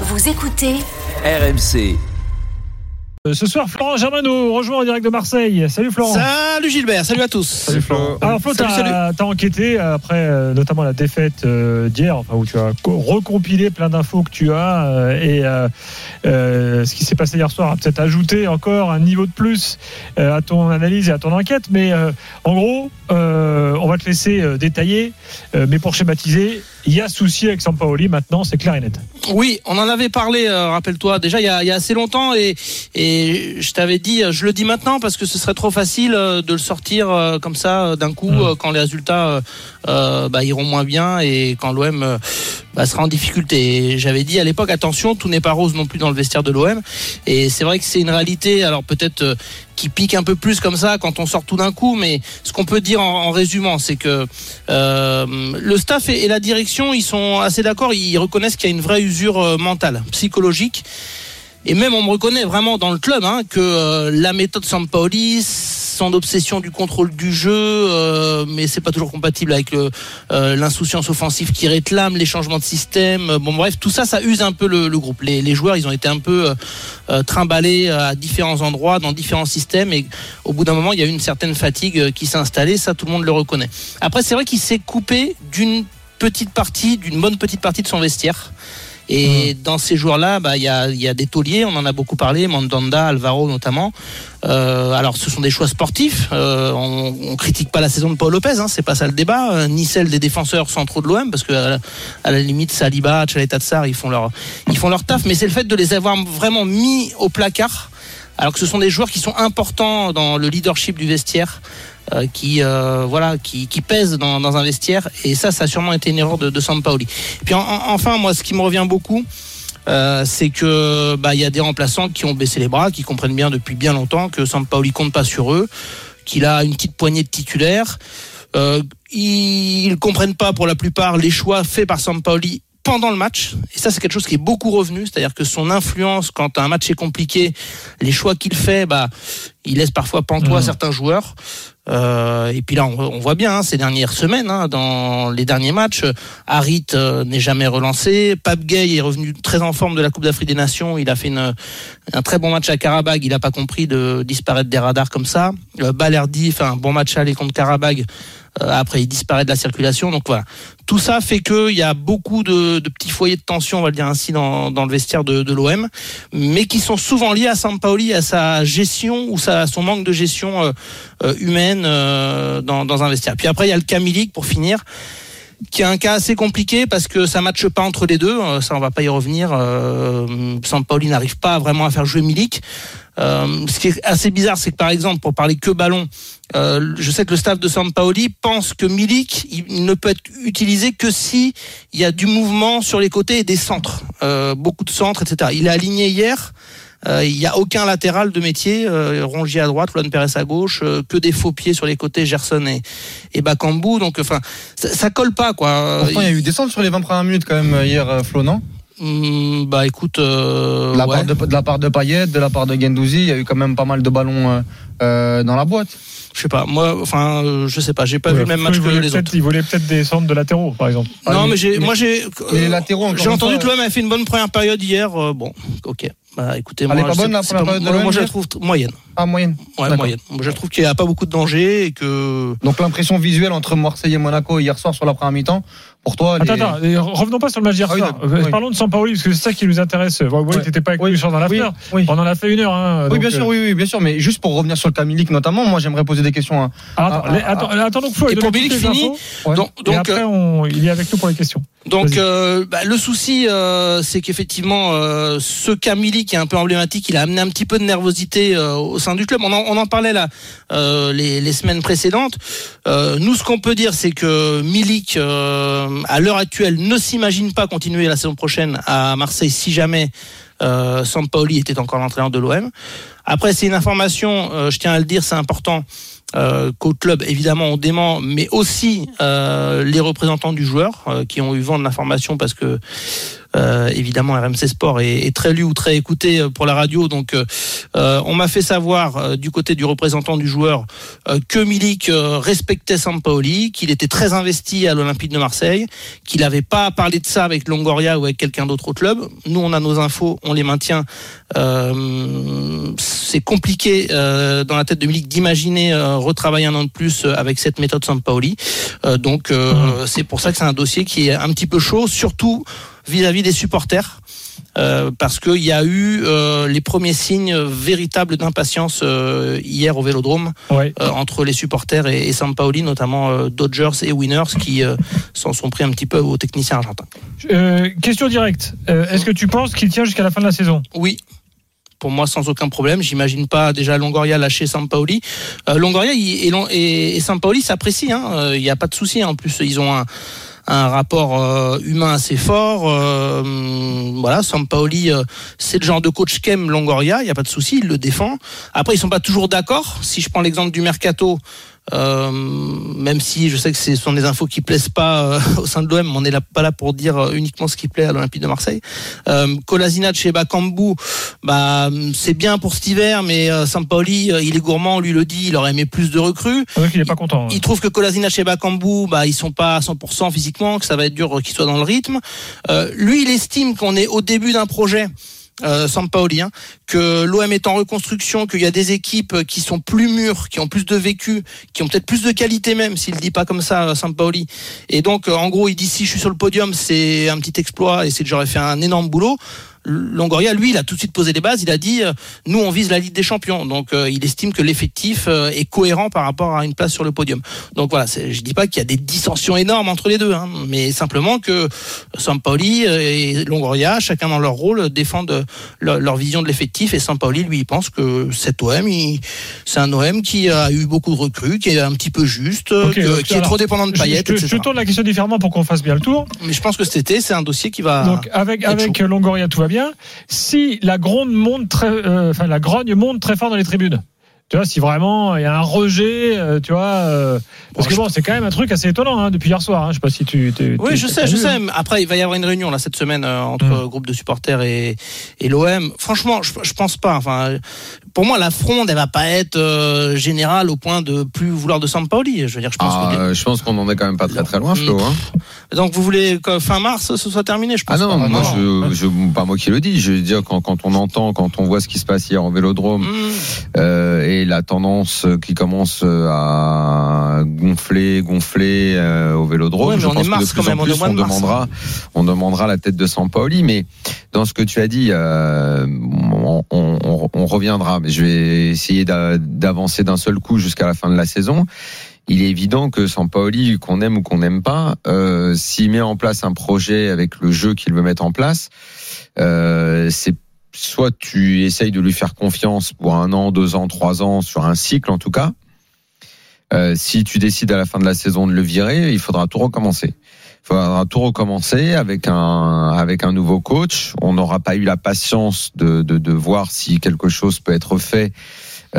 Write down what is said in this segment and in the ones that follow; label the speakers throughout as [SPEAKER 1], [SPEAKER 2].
[SPEAKER 1] Vous écoutez
[SPEAKER 2] RMC.
[SPEAKER 3] Euh, Ce soir, Florent Germano rejoint en direct de Marseille. Salut Florent.
[SPEAKER 4] Salut Gilbert, salut à tous.
[SPEAKER 3] Salut Florent. Alors Flo, t'as enquêté après euh, notamment la défaite euh, d'hier, enfin où tu as co- recompilé plein d'infos que tu as euh, et euh, euh, ce qui s'est passé hier soir a peut-être ajouté encore un niveau de plus euh, à ton analyse et à ton enquête. Mais euh, en gros, euh, on va te laisser euh, détailler, euh, mais pour schématiser, il y a souci avec Sampaoli maintenant, c'est clair et net.
[SPEAKER 4] Oui, on en avait parlé, euh, rappelle-toi, déjà il y, a, il y a assez longtemps et, et je t'avais dit, je le dis maintenant parce que ce serait trop facile euh, de le sortir euh, comme ça euh, d'un coup
[SPEAKER 3] Mm.
[SPEAKER 4] euh, quand les résultats euh, bah, iront moins bien et quand l'OM bah, sera en difficulté. J'avais dit à l'époque, attention, tout n'est pas rose non plus dans le vestiaire de l'OM et c'est vrai que c'est une réalité, alors peut-être qui pique un peu plus comme ça quand on sort tout d'un coup, mais ce qu'on peut dire en, en résumant, c'est que euh, le staff et, et la direction, ils sont assez d'accord, ils reconnaissent qu'il y a une vraie usure mentale, psychologique. Et même on me reconnaît vraiment dans le club hein, que euh, la méthode Sampaoli, son obsession du contrôle du jeu, euh, mais c'est pas toujours compatible avec euh, l'insouciance offensive qui réclame, les changements de système. Euh, Bon bref, tout ça, ça use un peu le, le groupe. Les, les joueurs, ils ont été un peu euh, trimballés à différents endroits, dans différents systèmes, et au bout d'un moment, il y a eu une certaine fatigue qui s'est installée. Ça, tout le monde le reconnaît. Après, c'est vrai qu'il s'est coupé d'une petite partie, d'une bonne petite partie de son vestiaire. Et dans ces joueurs-là, bah, il y, a, y a des tauliers, on en a beaucoup parlé, Mandanda, Alvaro notamment. Euh, alors, ce sont des choix sportifs. Euh, on, on critique pas la saison de Paul Lopez, hein, c'est pas ça le débat, euh, ni celle des défenseurs centraux de l'OM, parce que à la, à la limite, Saliba, Chaleta Tsar, ils font leur, ils font leur taf. Mais c'est le fait de les avoir vraiment mis au placard, alors que ce sont des joueurs qui sont importants dans le leadership du vestiaire. euh, qui euh, voilà qui, qui pèsent dans, dans un vestiaire et ça ça a sûrement été une erreur de, de Sampaoli. Puis en- en- enfin moi ce qui me revient beaucoup euh, c'est que bah il y a des remplaçants qui ont baissé les bras, qui comprennent bien depuis bien longtemps que Sampaoli compte pas sur eux, qu'il a une petite poignée de titulaires. Euh, ils, ils comprennent pas pour la plupart les choix faits par Sampaoli pendant le match. Et ça, c'est quelque chose qui est beaucoup revenu. C'est-à-dire que son influence, quand un match est compliqué, les choix qu'il fait, bah, il laisse parfois pantois
[SPEAKER 3] Mhm.
[SPEAKER 4] certains joueurs. Euh, et puis là, on, on voit bien hein, ces dernières semaines, hein, dans les derniers matchs, Harit euh, n'est jamais relancé. Pape Gay est revenu très en forme de la Coupe d'Afrique des Nations. Il a fait une, un très bon match à Karabag. Il n'a pas compris de disparaître des radars comme ça. Euh, Balerdi fait un bon match à aller contre Karabag. Euh, après, il disparaît de la circulation. Donc voilà. Tout ça fait qu'il y a beaucoup de, de petits foyers de tension, on va le dire ainsi, dans, dans le vestiaire de, de l'OM, mais qui sont souvent liés à Sampaoli, à sa gestion ou sa, à son manque de gestion euh, euh, humaine euh, dans, dans un vestiaire. Puis après, il y a le cas pour finir qui est un cas assez compliqué parce que ça matche pas entre les deux. Euh, Ça, on va pas y revenir. Euh, Sampaoli n'arrive pas vraiment à faire jouer Milik. Euh, ce qui est assez bizarre, c'est que par exemple, pour parler que ballon, euh, je sais que le staff de Sampaoli pense que Milik il, il ne peut être utilisé que si il y a du mouvement sur les côtés et des centres, beaucoup de centres, etc. Il est aligné hier. Euh, il n'y a aucun latéral de métier, euh, Rongier à droite, Luan Pérez à gauche, euh, que des faux pieds sur les côtés, Gerson et, et Bakambu. Donc, enfin, ça, ça colle pas, quoi.
[SPEAKER 5] Pourtant, il y a eu des centres sur les 20 premières minutes quand même hier, euh, Flo, non?
[SPEAKER 4] Hum, bah écoute, euh,
[SPEAKER 5] de, la
[SPEAKER 4] ouais.
[SPEAKER 5] part de, de la part de Payet, de la part de Gendouzi, il y a eu quand même pas mal de ballons euh, euh, dans la boîte.
[SPEAKER 4] je sais pas. Moi, enfin, euh, je sais pas. J'ai pas vu le même match que les
[SPEAKER 3] peut-être-
[SPEAKER 4] autres.
[SPEAKER 3] Il voulait peut-être des centres de latéraux, par exemple.
[SPEAKER 4] Non,
[SPEAKER 5] Ah,
[SPEAKER 4] mais j'ai,
[SPEAKER 5] mais-
[SPEAKER 4] moi j'ai, j'ai entendu
[SPEAKER 5] fois,
[SPEAKER 4] que l'OM a fait une bonne première période hier. euh, bon, ok. Bah écoutez,
[SPEAKER 5] Elle est
[SPEAKER 4] moi,
[SPEAKER 5] pas bonne, la première
[SPEAKER 4] pas-
[SPEAKER 5] période de
[SPEAKER 4] moi, moi, je la trouve moyenne.
[SPEAKER 5] Ah, moyenne.
[SPEAKER 4] Ouais, moyenne. Moi, je trouve qu'il n'y a pas beaucoup de danger et que.
[SPEAKER 5] Donc l'impression visuelle entre Marseille et Monaco hier soir sur la première mi-temps, pour toi,
[SPEAKER 3] Attends, attends, revenons pas sur le match d'hier
[SPEAKER 5] Ah oui,
[SPEAKER 3] Euh,
[SPEAKER 5] oui.
[SPEAKER 3] Parlons de Sampaoli, parce que c'est ça qui nous intéresse. Bon, oui,
[SPEAKER 5] Ouais.
[SPEAKER 3] t'étais pas avec
[SPEAKER 5] Oui.
[SPEAKER 3] nous sur dans l'after.
[SPEAKER 5] Oui, oui.
[SPEAKER 3] On en a fait une heure. Hein,
[SPEAKER 5] Oui,
[SPEAKER 3] donc,
[SPEAKER 5] bien
[SPEAKER 3] euh,
[SPEAKER 5] sûr, oui, oui, bien sûr. Mais juste pour revenir sur le cas Milik notamment, moi j'aimerais poser des questions. à-
[SPEAKER 3] Alors, attends,
[SPEAKER 5] Ah,
[SPEAKER 3] les-
[SPEAKER 5] ah,
[SPEAKER 3] attends, attends, donc Flo,
[SPEAKER 4] Et pour Milik
[SPEAKER 3] les
[SPEAKER 4] fini,
[SPEAKER 3] infos,
[SPEAKER 5] Ouais.
[SPEAKER 4] Donc,
[SPEAKER 3] et après,
[SPEAKER 4] euh,
[SPEAKER 3] on, il est avec nous pour les questions.
[SPEAKER 4] Donc euh, bah, le souci, euh, c'est qu'effectivement, euh, ce Camille qui est un peu emblématique, il a amené un petit peu de nervosité euh, au sein du club. On en, on en parlait là euh, les, les semaines précédentes. Euh, nous, ce qu'on peut dire, c'est que Milik, euh, à l'heure actuelle, ne s'imagine pas continuer la saison prochaine à Marseille si jamais euh, Sampaoli était encore l'entraîneur de l'OM. Après, c'est une information, euh, je tiens à le dire, c'est important. Euh, qu'au club, évidemment, on dément, mais aussi euh, les représentants du joueur euh, qui ont eu vent de l'information parce que euh, évidemment, RMC Sport est, est, très lu ou très écouté euh, pour la radio. Donc, euh, on m'a fait savoir euh, du côté du représentant du joueur euh, que Milik euh, respectait Sampaoli, qu'il était très investi à l'Olympique de Marseille, qu'il n'avait pas parlé de ça avec Longoria ou avec quelqu'un d'autre au club. Nous, on a nos infos, on les maintient. C'est compliqué dans la tête de Milik d'imaginer retravailler un an de plus avec cette méthode Sampaoli. donc, mmh. c'est pour ça que c'est un dossier qui est un petit peu chaud, surtout vis-à-vis -vis des supporters. Euh, parce qu'il y a eu euh, les premiers signes véritables d'impatience euh, hier au Vélodrome
[SPEAKER 3] ouais.
[SPEAKER 4] entre les supporters et, et Sampaoli, notamment Dodgers et Winners, qui s'en sont pris un petit peu aux techniciens argentins.
[SPEAKER 3] question directe. Est-ce que tu penses qu'il tient jusqu'à la fin de la saison?
[SPEAKER 4] Oui pour moi sans aucun problème. J'imagine pas déjà Longoria lâcher Sampaoli. Euh, Longoria et, et, et Sampaoli s'apprécient. Hein. Il n'y a pas de souci. En plus, ils ont un, un rapport euh, humain assez fort. Euh, voilà, Sampaoli, euh, c'est le genre de coach qu'aime Longoria, il n'y a pas de souci, il le défend. Après, ils sont pas toujours d'accord. Si je prends l'exemple du mercato, euh, même si je sais que ce sont des infos qui plaisent pas euh, au sein de l'OM, on n'est là, pas là pour dire euh, uniquement ce qui plaît à l'Olympique de Marseille. Euh, Kolasinac chez Bakambu, bah c'est bien pour cet hiver, mais Sampaoli, il est gourmand, lui le dit, il aurait aimé plus de recrues.
[SPEAKER 3] Donc il est pas content.
[SPEAKER 4] Il, il trouve que Kolasinac chez Bakambu, bah ils sont pas à 100% physiquement, que ça va être dur qu'ils soient dans le rythme. lui, il estime qu'on est au début d'un projet euh, Sampaoli, hein, que l'OM est en reconstruction, qu'il y a des équipes qui sont plus mûres, qui ont plus de vécu, qui ont peut-être plus de qualité même, s'il dit pas comme ça, Sampaoli. Et donc, en gros, il dit si je suis sur le podium, c'est un petit exploit et c'est que j'aurais fait un énorme boulot. Longoria, lui, il a tout de suite posé les bases. Il a dit, euh, nous, on vise la Ligue des Champions. Donc, euh, il estime que l'effectif euh, est cohérent par rapport à une place sur le podium. Donc voilà, je dis pas qu'il y a des dissensions énormes entre les deux, hein, mais simplement que Sampaoli et Longoria, chacun dans leur rôle, défendent leur, leur vision de l'effectif. Et Sampaoli, lui, il pense que cet OM, c'est un OM qui a eu beaucoup de recrues, qui est un petit peu juste,
[SPEAKER 3] okay,
[SPEAKER 4] que,
[SPEAKER 3] donc,
[SPEAKER 4] qui alors, est trop dépendant de Payet.
[SPEAKER 3] Je, je, je, tourne la question différemment pour qu'on fasse bien le tour.
[SPEAKER 4] Mais je pense que cet été, c'est un dossier qui va.
[SPEAKER 3] Donc avec avec. Longoria, tout va bien. Si la gronde monte très, euh, enfin la grogne monte très fort dans les tribunes. Tu vois, si vraiment il y a un rejet, euh, tu vois, euh, parce bon, que bon, c'est quand même un truc assez étonnant hein, depuis hier soir. Hein, je sais pas si tu. tu
[SPEAKER 4] oui, je sais, je sais. Après, il va y avoir une réunion là cette semaine euh, entre mmh. groupe de supporters et, et l'OM. Franchement, je, je pense pas. Enfin, pour moi, la fronde, elle va pas être euh, générale au point de plus vouloir de Sampaoli. Je veux dire, je pense.
[SPEAKER 6] Ah,
[SPEAKER 4] que...
[SPEAKER 6] Je pense qu'on en est quand même pas très très loin, Flo. Hein.
[SPEAKER 4] Donc, vous voulez que fin mars ce soit terminé Je pense.
[SPEAKER 6] Ah non,
[SPEAKER 4] pas.
[SPEAKER 6] moi, non. je, je, pas moi qui le dis. Je veux dire, quand, quand on entend, quand on voit ce qui se passe hier au Vélodrome mmh. euh, et la tendance qui commence à gonfler, gonfler euh, au Vélodrome.
[SPEAKER 4] Ouais,
[SPEAKER 6] je pense que de plus en plus on demandera, on demandera la tête de Sampaoli. Mais dans ce que tu as dit, euh, on, on, on, reviendra. Mais je vais essayer d'avancer d'un seul coup jusqu'à la fin de la saison. Il est évident que Sampaoli, qu'on aime ou qu'on n'aime pas, euh, s'il met en place un projet avec le jeu qu'il veut mettre en place, euh, c'est soit tu essayes de lui faire confiance pour un an, deux ans, trois ans, sur un cycle en tout cas. Euh, si tu décides à la fin de la saison de le virer, il faudra tout recommencer. Il faudra tout recommencer avec un avec un nouveau coach. On n'aura pas eu la patience de, de, de voir si quelque chose peut être fait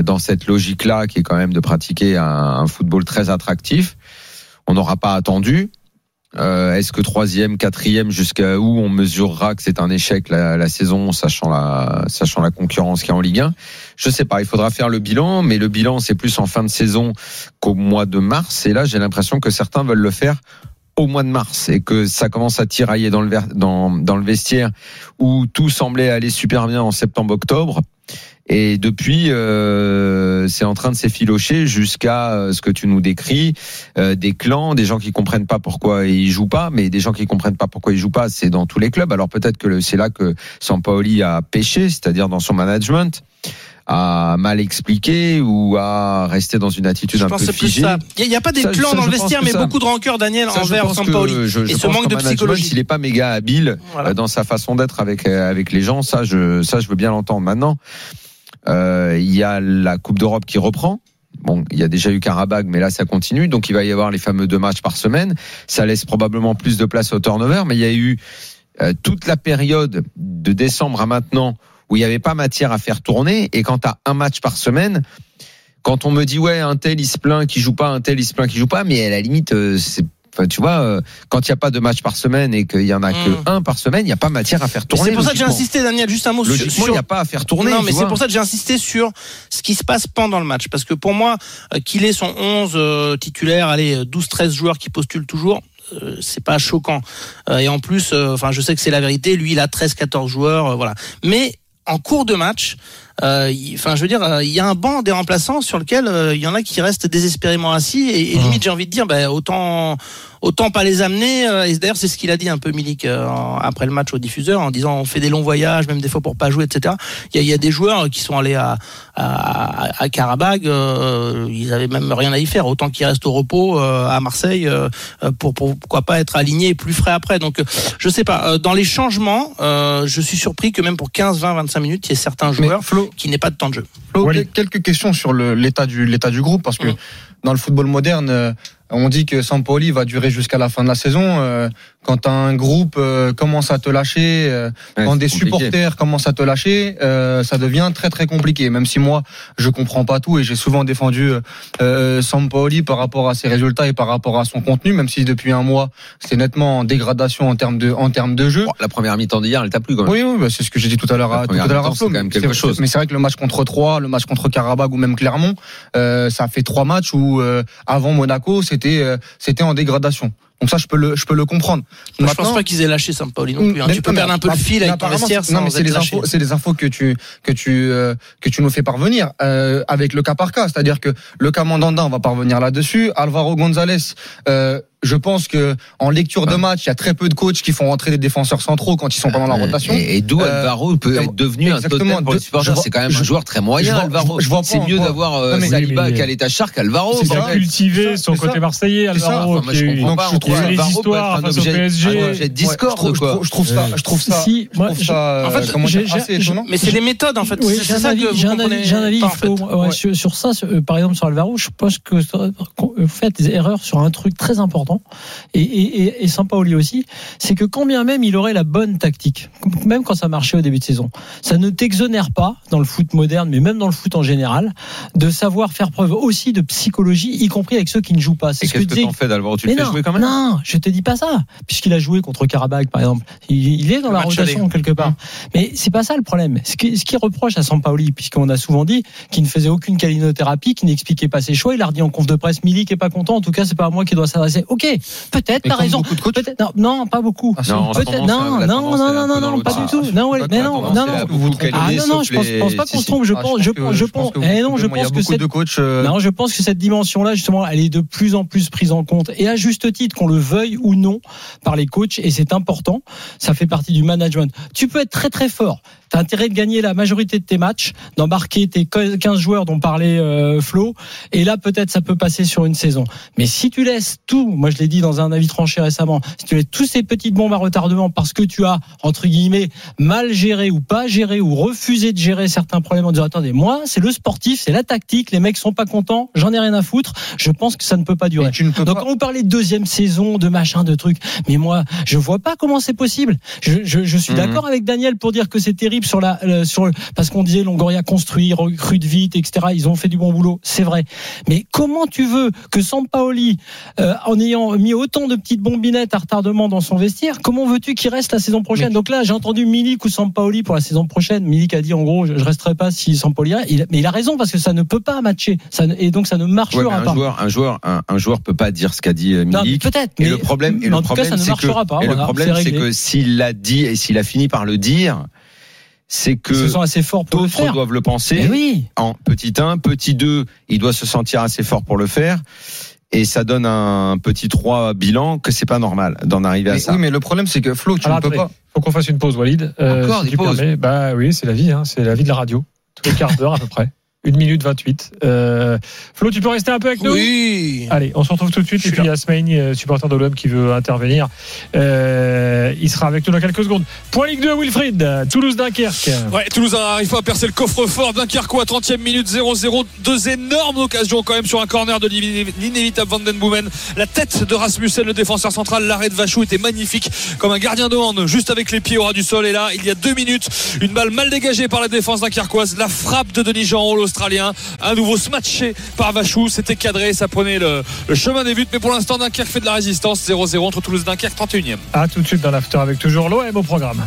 [SPEAKER 6] dans cette logique-là, qui est quand même de pratiquer un, football très attractif. On n'aura pas attendu. Euh, Est-ce que troisième, quatrième, jusqu'à où on mesurera que c'est un échec la, saison, sachant la, sachant la concurrence qui est en Ligue 1 Je sais pas. Il faudra faire le bilan, mais le bilan c'est plus en fin de saison qu'au mois de mars. Et là, j'ai l'impression que certains veulent le faire au mois de mars et que ça commence à tirailler dans le, dans, dans le vestiaire où tout semblait aller super bien en septembre-octobre. Et depuis, euh, c'est en train de s'effilocher jusqu'à euh, ce que tu nous décris, euh, des clans, des gens qui comprennent pas pourquoi ils jouent pas, mais des gens qui comprennent pas pourquoi ils jouent pas, c'est dans tous les clubs. Alors peut-être que c'est là que Sampaoli a pêché, c'est-à-dire dans son management à mal expliquer ou à rester dans une attitude
[SPEAKER 4] je
[SPEAKER 6] un peu figée.
[SPEAKER 4] Il n'y a, a, pas des clans ça, dans le vestiaire, mais ça, beaucoup de rancœur, Daniel, envers Sampaoli.
[SPEAKER 6] Je, je
[SPEAKER 4] et ce manque de psychologie.
[SPEAKER 6] S'il n'est pas méga habile voilà. dans sa façon d'être avec avec les gens, ça, je ça, je veux bien l'entendre. Maintenant, euh, il y a la Coupe d'Europe qui reprend. Bon, il y a déjà eu Karabag, mais là ça continue, donc il va y avoir les fameux deux matchs par semaine. Ça laisse probablement plus de place au turnover, mais il y a eu euh, toute la période de décembre à maintenant où il n'y avait pas matière à faire tourner, et quand as un match par semaine, quand on me dit ouais un tel il se plaint qui joue pas, un tel il se plaint qui joue pas, mais à la limite euh, c'est Enfin, tu vois, euh, quand il n'y a pas de match par semaine et qu'il y en a que
[SPEAKER 4] Mm.
[SPEAKER 6] un par semaine, il n'y a pas matière à faire tourner.
[SPEAKER 4] C'est pour ça que j'ai insisté, Daniel, juste un mot sur,
[SPEAKER 6] Logiquement, il n'y a pas à faire tourner.
[SPEAKER 4] Non, mais c'est pour ça que j'ai insisté sur ce qui se passe pendant le match. Parce que pour moi, euh, qu'il ait son 11 euh, titulaire, allez, 12-13 joueurs qui postulent toujours, c'est pas choquant. Et en plus, enfin, je sais que c'est la vérité, lui, il a 13-14 joueurs, voilà. Mais en cours de match, enfin, je veux dire, euh, il y a un banc des remplaçants sur lequel euh, il y en a qui restent désespérément assis. Et, et limite, j'ai envie de dire, ben, autant, autant pas les amener. euh, et d'ailleurs, c'est ce qu'il a dit un peu Milik euh, après le match au diffuseur, en disant on fait des longs voyages, même des fois pour pas jouer, etc. Il y y a des joueurs qui sont allés à, à, à Karabag, euh, ils avaient même rien à y faire. Autant qu'ils restent au repos euh, à Marseille euh, pour, pour pourquoi pas être alignés et plus frais après. Donc, euh, je sais pas. Euh, Dans les changements, euh, je suis surpris que même pour 15, 20, 25 minutes, il y ait certains
[SPEAKER 5] Mais
[SPEAKER 4] joueurs
[SPEAKER 5] Flo,
[SPEAKER 4] qui n'aient pas de temps de jeu.
[SPEAKER 5] Flo, quelques questions sur le- l'état du l'état du groupe parce que
[SPEAKER 4] Mhm.
[SPEAKER 5] dans le football moderne, euh, on dit que Sampoli va durer jusqu'à la fin de la saison. euh, quand un groupe euh, commence à te lâcher, euh,
[SPEAKER 6] Ouais,
[SPEAKER 5] quand des
[SPEAKER 6] compliqué.
[SPEAKER 5] supporters commencent à te lâcher, ça devient très très compliqué. Même si moi, je comprends pas tout et j'ai souvent défendu Sampoli par rapport à ses résultats et par rapport à son contenu, même si depuis un mois, c'est nettement en dégradation en termes de en termes de jeu.
[SPEAKER 6] La première mi-temps d'hier, elle t'a plu quand même.
[SPEAKER 5] Oui, oui, bah, c'est ce que j'ai dit tout à l'heure à, tout à l'heure
[SPEAKER 6] c'est quand même
[SPEAKER 5] mais
[SPEAKER 6] quelque
[SPEAKER 5] c'est-
[SPEAKER 6] chose.
[SPEAKER 5] Mais c'est vrai que le match contre Troyes, le match contre Karabag ou même Clermont, euh, ça fait trois matchs où euh, avant Monaco, c'était euh, c'était en dégradation. Donc ça, je peux le je peux le comprendre.
[SPEAKER 4] Moi, je pense pas qu'ils aient lâché Sampoli non plus. hein. Tu peux perdre un peu le fil avec ton vestiaire
[SPEAKER 5] c'est- non, mais c'est les infos, c'est les infos que tu que tu euh, que tu nous fais parvenir euh, avec le cas par cas. C'est-à-dire que le cas Mandanda, on va parvenir là-dessus. Alvaro Gonzalez. Euh, je pense que en lecture de match, il y a très peu de coachs qui font rentrer des défenseurs centraux quand ils sont pendant la rotation.
[SPEAKER 6] Et, et d'où
[SPEAKER 5] Euh,
[SPEAKER 6] Alvaro peut être devenu un
[SPEAKER 5] exactement,
[SPEAKER 6] totem pour les supporters. C'est quand même
[SPEAKER 5] je-
[SPEAKER 6] un joueur très moyen,
[SPEAKER 5] je vois-
[SPEAKER 6] Alvaro.
[SPEAKER 5] je vois pas
[SPEAKER 6] C'est mieux d'avoir euh, Saliba l'état char qu'Alvaro.
[SPEAKER 3] C'est ça, son côté marseillais. Alvaro,
[SPEAKER 6] Enfin, moi,
[SPEAKER 3] qui
[SPEAKER 6] je
[SPEAKER 3] est-
[SPEAKER 6] comprends
[SPEAKER 5] Donc,
[SPEAKER 6] pas.
[SPEAKER 5] je
[SPEAKER 6] On
[SPEAKER 5] trouve les
[SPEAKER 3] histoires face au
[SPEAKER 6] objet,
[SPEAKER 3] PSG.
[SPEAKER 5] trouve, je
[SPEAKER 6] quoi.
[SPEAKER 5] je trouve ça, je trouve ça,
[SPEAKER 4] En fait. Mais c'est les méthodes en fait.
[SPEAKER 3] Oui,
[SPEAKER 4] C'est
[SPEAKER 3] j'ai
[SPEAKER 4] c'est
[SPEAKER 3] un
[SPEAKER 4] ça
[SPEAKER 3] avis,
[SPEAKER 4] que
[SPEAKER 3] j'ai un avis. Sur, ça, euh, par exemple sur Alvaro, je pense que euh, vous faites des erreurs sur un truc très important, et, et, et, et Sampaoli aussi, c'est que quand bien même il aurait la bonne tactique, même quand ça marchait au début de saison, ça ne t'exonère pas dans le foot moderne, mais même dans le foot en général, de savoir faire preuve aussi de psychologie, y compris avec ceux qui ne jouent pas. C'est
[SPEAKER 6] Et
[SPEAKER 3] ce que
[SPEAKER 6] qu'est-ce que t'en fais d'Alvaro Tu le fais jouer quand même?
[SPEAKER 3] Non, je te dis pas ça, puisqu'il a joué contre Karabakh par exemple. Il, il est dans
[SPEAKER 4] Le
[SPEAKER 3] la rotation quelque part. Mais c'est pas ça le problème. Ce qui, ce qui reproche à Sampaoli, puisqu'on a souvent dit qu'il ne faisait aucune calinothérapie, qu'il n'expliquait pas ses choix, il a redit en conf de presse, Milik est pas content. En tout cas, c'est pas à moi qui doit s'adresser. Ok, peut-être, t'as raison. Peut-être, non, non, pas beaucoup.
[SPEAKER 5] Ah.
[SPEAKER 6] Non,
[SPEAKER 3] Peut-être, non, non, non, non, non, pas du tout. Non, mais non, non, non. Ah non, non, je pense, pense pas qu'on se trompe. Je
[SPEAKER 5] Ah,
[SPEAKER 3] pense, je pense, je pense. Eh non, je
[SPEAKER 5] il y a
[SPEAKER 3] pense que
[SPEAKER 5] beaucoup
[SPEAKER 3] cette
[SPEAKER 5] de coachs. euh,
[SPEAKER 3] non, je pense que cette dimension-là, justement, elle est de plus en plus prise en compte, et à juste titre, qu'on le veuille ou non, par les coachs, et c'est important. Ça fait partie du management. Tu peux être très très fort. T'as intérêt de gagner la majorité de tes matchs, d'embarquer tes 15 joueurs dont parlait euh, Flo, et là peut-être ça peut passer sur une saison. Mais si tu laisses tout, moi je l'ai dit dans un avis tranché récemment, si tu laisses tous ces petites bombes à retardement parce que tu as entre guillemets mal géré ou pas géré ou refusé de gérer certains problèmes en disant attendez moi c'est le sportif, c'est la tactique, les mecs sont pas contents, j'en ai rien à foutre, je pense que ça ne peut pas durer.
[SPEAKER 5] mais tu ne peux
[SPEAKER 3] Donc
[SPEAKER 5] pas.
[SPEAKER 3] quand vous parlez de deuxième saison, de machin, de trucs, mais moi je vois pas comment c'est possible. Je, je, je suis
[SPEAKER 6] Mhm.
[SPEAKER 3] d'accord avec Daniel pour dire que c'est terrible sur la euh, sur parce qu'on disait Longoria construit, recrute vite, etc. Ils ont fait du bon boulot, c'est vrai. Mais comment tu veux que Sampaoli, euh, en ayant mis autant de petites bombinettes à retardement dans son vestiaire, comment veux-tu qu'il reste la saison prochaine?
[SPEAKER 5] Mais-
[SPEAKER 3] Donc là, j'ai entendu Milik ou Sampaoli pour la saison prochaine. Milik a dit en gros, je, je resterai pas si Sampaoli. Il, mais il a raison parce que ça ne peut pas matcher, ça ne- et donc ça ne
[SPEAKER 6] Ouais,
[SPEAKER 3] marchera
[SPEAKER 6] mais un
[SPEAKER 3] pas.
[SPEAKER 6] joueur, un joueur, un, un joueur peut pas dire ce qu'a dit euh, Milik.
[SPEAKER 3] peut-être. Mais-
[SPEAKER 6] le problème, et le
[SPEAKER 3] cas,
[SPEAKER 6] problème,
[SPEAKER 3] ça ne
[SPEAKER 6] c'est que,
[SPEAKER 3] marchera pas.
[SPEAKER 6] et le
[SPEAKER 3] voilà,
[SPEAKER 6] problème,
[SPEAKER 3] c'est
[SPEAKER 6] c'est
[SPEAKER 3] réglé.
[SPEAKER 6] que s'il l'a dit et s'il a fini par le dire, c'est que
[SPEAKER 3] se assez forts pour le
[SPEAKER 6] d'autres
[SPEAKER 3] faire.
[SPEAKER 6] doivent le
[SPEAKER 3] Mais
[SPEAKER 6] penser.
[SPEAKER 3] oui.
[SPEAKER 6] En petit 1, petit 2, il doit se sentir assez fort pour le faire. Et ça donne un petit 3 bilan que c'est pas normal d'en arriver à ça.
[SPEAKER 5] oui, mais le problème, c'est que Flo, tu
[SPEAKER 3] Alors,
[SPEAKER 5] ne peux
[SPEAKER 3] attendez.
[SPEAKER 5] pas.
[SPEAKER 3] Faut qu'on fasse une pause, Walid.
[SPEAKER 6] Encore
[SPEAKER 3] si
[SPEAKER 6] des
[SPEAKER 3] tu
[SPEAKER 6] pauses
[SPEAKER 3] permets. Bah oui, c'est la vie, hein, c'est la vie de la radio. Tous les quarts d'heure à peu près.
[SPEAKER 7] 1 minute 28. Euh, Flo, tu peux rester un peu avec nous
[SPEAKER 4] Oui.
[SPEAKER 7] Allez, on se retrouve tout de suite. Et puis
[SPEAKER 4] là.
[SPEAKER 7] Yasmaini, euh, supporter de l'OM qui veut intervenir. Euh, il sera avec nous dans quelques secondes. Point Ligue 2, Wilfried. Toulouse-Dunkerque.
[SPEAKER 2] Ouais, Toulouse n'arrive pas à percer le coffre-fort Dunkerquois, 30e minute 0-0. Deux énormes occasions quand même sur un corner de l'inévitable Van Den Boomen. La tête de Rasmussen, le défenseur central. L'arrêt de Vachou était magnifique comme un gardien de hand, juste avec les pieds au ras du sol. Et là, il y a deux minutes, une balle mal dégagée par la défense dunkerquoise. La frappe de Denis Jean, l'Australien. Un nouveau smatché par Vachou. C'était cadré, ça prenait le, chemin des buts. Mais pour l'instant, Dunkerque fait de la résistance. 0-0 entre Toulouse et Dunkerque, 31e.
[SPEAKER 7] À tout de suite dans l'after avec toujours l'OM au programme.